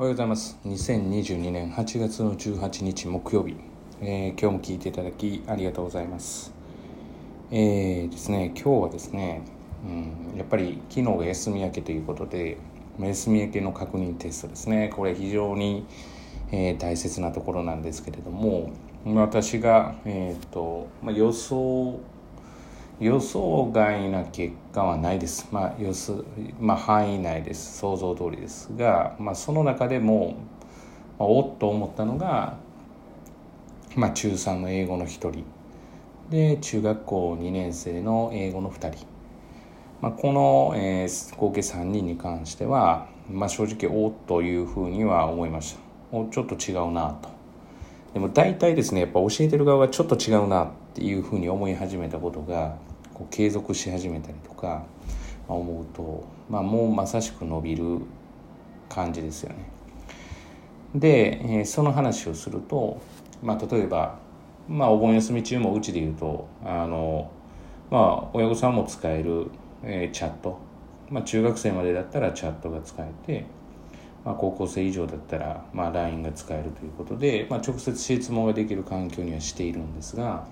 おはようございます。2022年8月の18日木曜日、えー、今日も聞いていただきありがとうございます。えー、ですね今日はですね、うん、やっぱり昨日が休み明けということで休み明けの確認テストですね。これ非常に、えー、大切なところなんですけれども私が、えーとまあ、予想予想外な結果はないです。まあ、予想まあ、範囲内です。想像通りですが、まあ、その中でも、まあ、おっと思ったのが、まあ、中3の英語の1人で中学校2年生の英語の2人、まあ、この、えー、合計3人に関しては、まあ、正直おっというふうには思いましたお。ちょっと違うなと。でも大体ですねやっぱ教えてる側がちょっと違うなっていうふうに思い始めたことがこう継続し始めたりとか思うと、まあ、もうまさしく伸びる感じですよね。で、えー、その話をすると、まあ、例えば、まあ、お盆休み中もうちで言うとあの、まあ、親御さんも使える、えー、チャット、まあ、中学生までだったらチャットが使えて、まあ、高校生以上だったら、まあ、LINE が使えるということで、まあ、直接質問ができる環境にはしているんですが、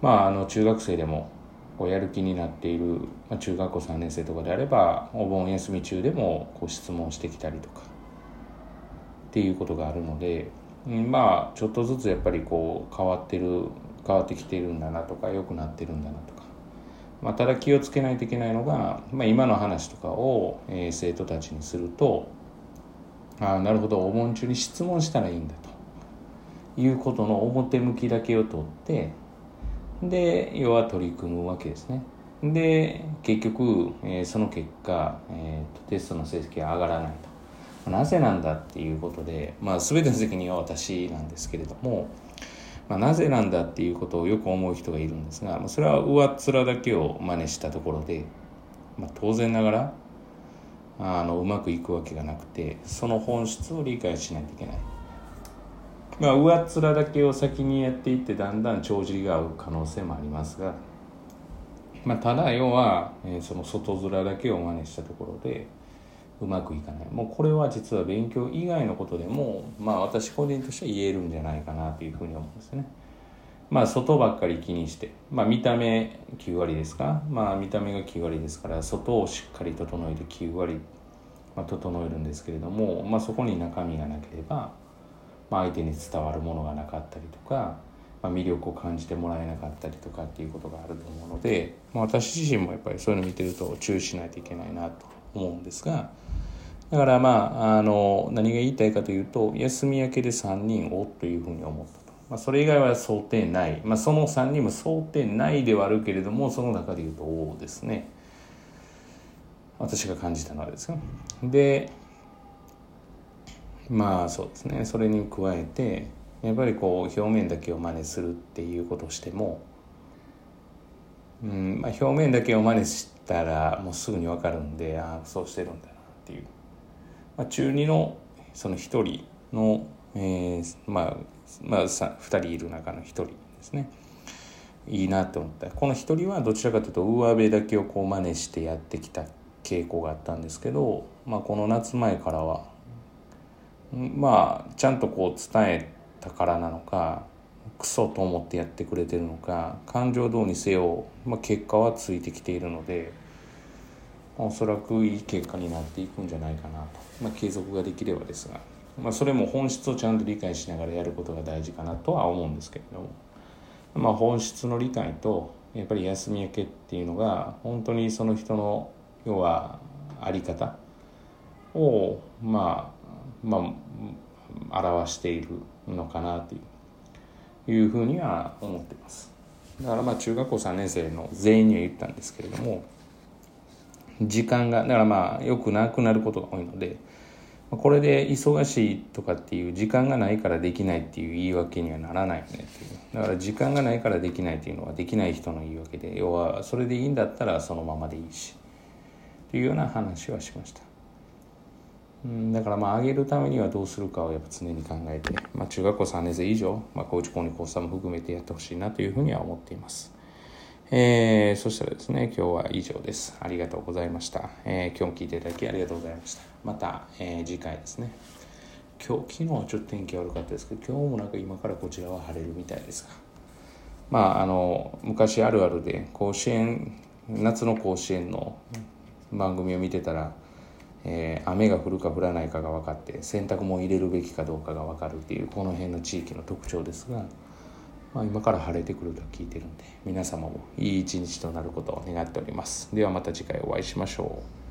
まあ、あの中学生でもこうやる気になっている、まあ、中学校3年生とかであればお盆休み中でもこう質問してきたりとかっていうことがあるので、まあちょっとずつやっぱりこう変わってる変わってきているんだなとか良くなってるんだなとか、まあ、ただ気をつけないといけないのが、まあ、今の話とかを、えー、生徒たちにするとああなるほど。お盆中に質問したらいいんだと。いうことの表向きだけを取ってで要は取り組むわけですね。で結局、えー、その結果、えーと、テストの成績が上がらないと。なぜなんだっていうことで、まあ、全ての責任は私なんですけれども、まあ、なぜなんだっていうことをよく思う人がいるんですが、まあ、それは上っ面だけを真似したところで、まあ、当然ながらあのうまくいくわけがなくてその本質を理解しないといけない。まあ、上っ面だけを先にやっていってだんだん帳尻が合う可能性もありますが、まあ、ただ要は、えー、その外面だけを真似したところでうまくいかないもうこれは実は勉強以外のことでも、まあ、私個人としては言えるんじゃないかなというふうに思うんですね。まあ、外ばっかり気にして、まあ、見た目9割ですか、まあ、見た目が9割ですから外をしっかり整えて9割、まあ、整えるんですけれども、まあ、そこに中身がなければまあ、相手に伝わるものがなかったりとか、まあ、魅力を感じてもらえなかったりとかっていうことがあると思うので、まあ、私自身もやっぱりそういうの見てると注意しないといけないなと思うんですがだからまああの何が言いたいかというと休み明けで3人をというふうに思ったと。まあ、それ以外は想定ない、まあ、その3人も想定内ではあるけれどもその中で言うと「おお」ですね。私が感じたのはですよ。でまあそうですね。それに加えてやっぱりこう表面だけを真似するっていうことをしても、うんまあ、表面だけを真似したらもうすぐに分かるんでああそうしてるんだなっていう、まあ、中2のその1人の、えー、まあ、まあ、2人いる中の1人ですね。いいなって思った。この1人はどちらかというと上辺だけをこう真似してやってきた傾向があったんですけど、まあ、この夏前からはまあちゃんとこう伝えたからなのかクソと思ってやってくれてるのか感情どうにせよ、まあ、結果はついてきているのでおそらくいい結果になっていくんじゃないかなと、まあ、継続ができればですが、まあ、それも本質をちゃんと理解しながらやることが大事かなとは思うんですけれども、まあ、本質の理解とやっぱり休み明けっていうのが本当にその人の要はあり方をまあまあ、表しているのかなといういうふうには思ってます。だからまあ中学校3年生の全員には言ったんですけれども時間がだからまあよくなくなることが多いのでこれで忙しいとかっていう時間がないからできないっていう言い訳にはならないよね。っていうだから時間がないからできないっていうのはできない人の言い訳で要はそれでいいんだったらそのままでいいし。というような話はしました。うん、だからまあ上げるためにはどうするかをやっぱ常に考えて、まあ、中学校3年生以上、まあ、高知高2高3も含めてやってほしいなというふうには思っています。えー、そしたらですね、今日は以上です。ありがとうございました。えー、今日も聞いていただきありがとうございました。また、えー、次回ですね。今日、昨日はちょっと天気悪かったですけど、今日もなんか今からこちらは晴れるみたいですが。まあ、あの、昔あるあるで、甲子園、夏の甲子園の番組を見てたら、えー、雨が降るか降らないかが分かって洗濯物入れるべきかどうかが分かるっていうこの辺の地域の特徴ですが、まあ、今から晴れてくると聞いてるんで皆様もいい一日となることを願っております。ではまた次回お会いしましょう。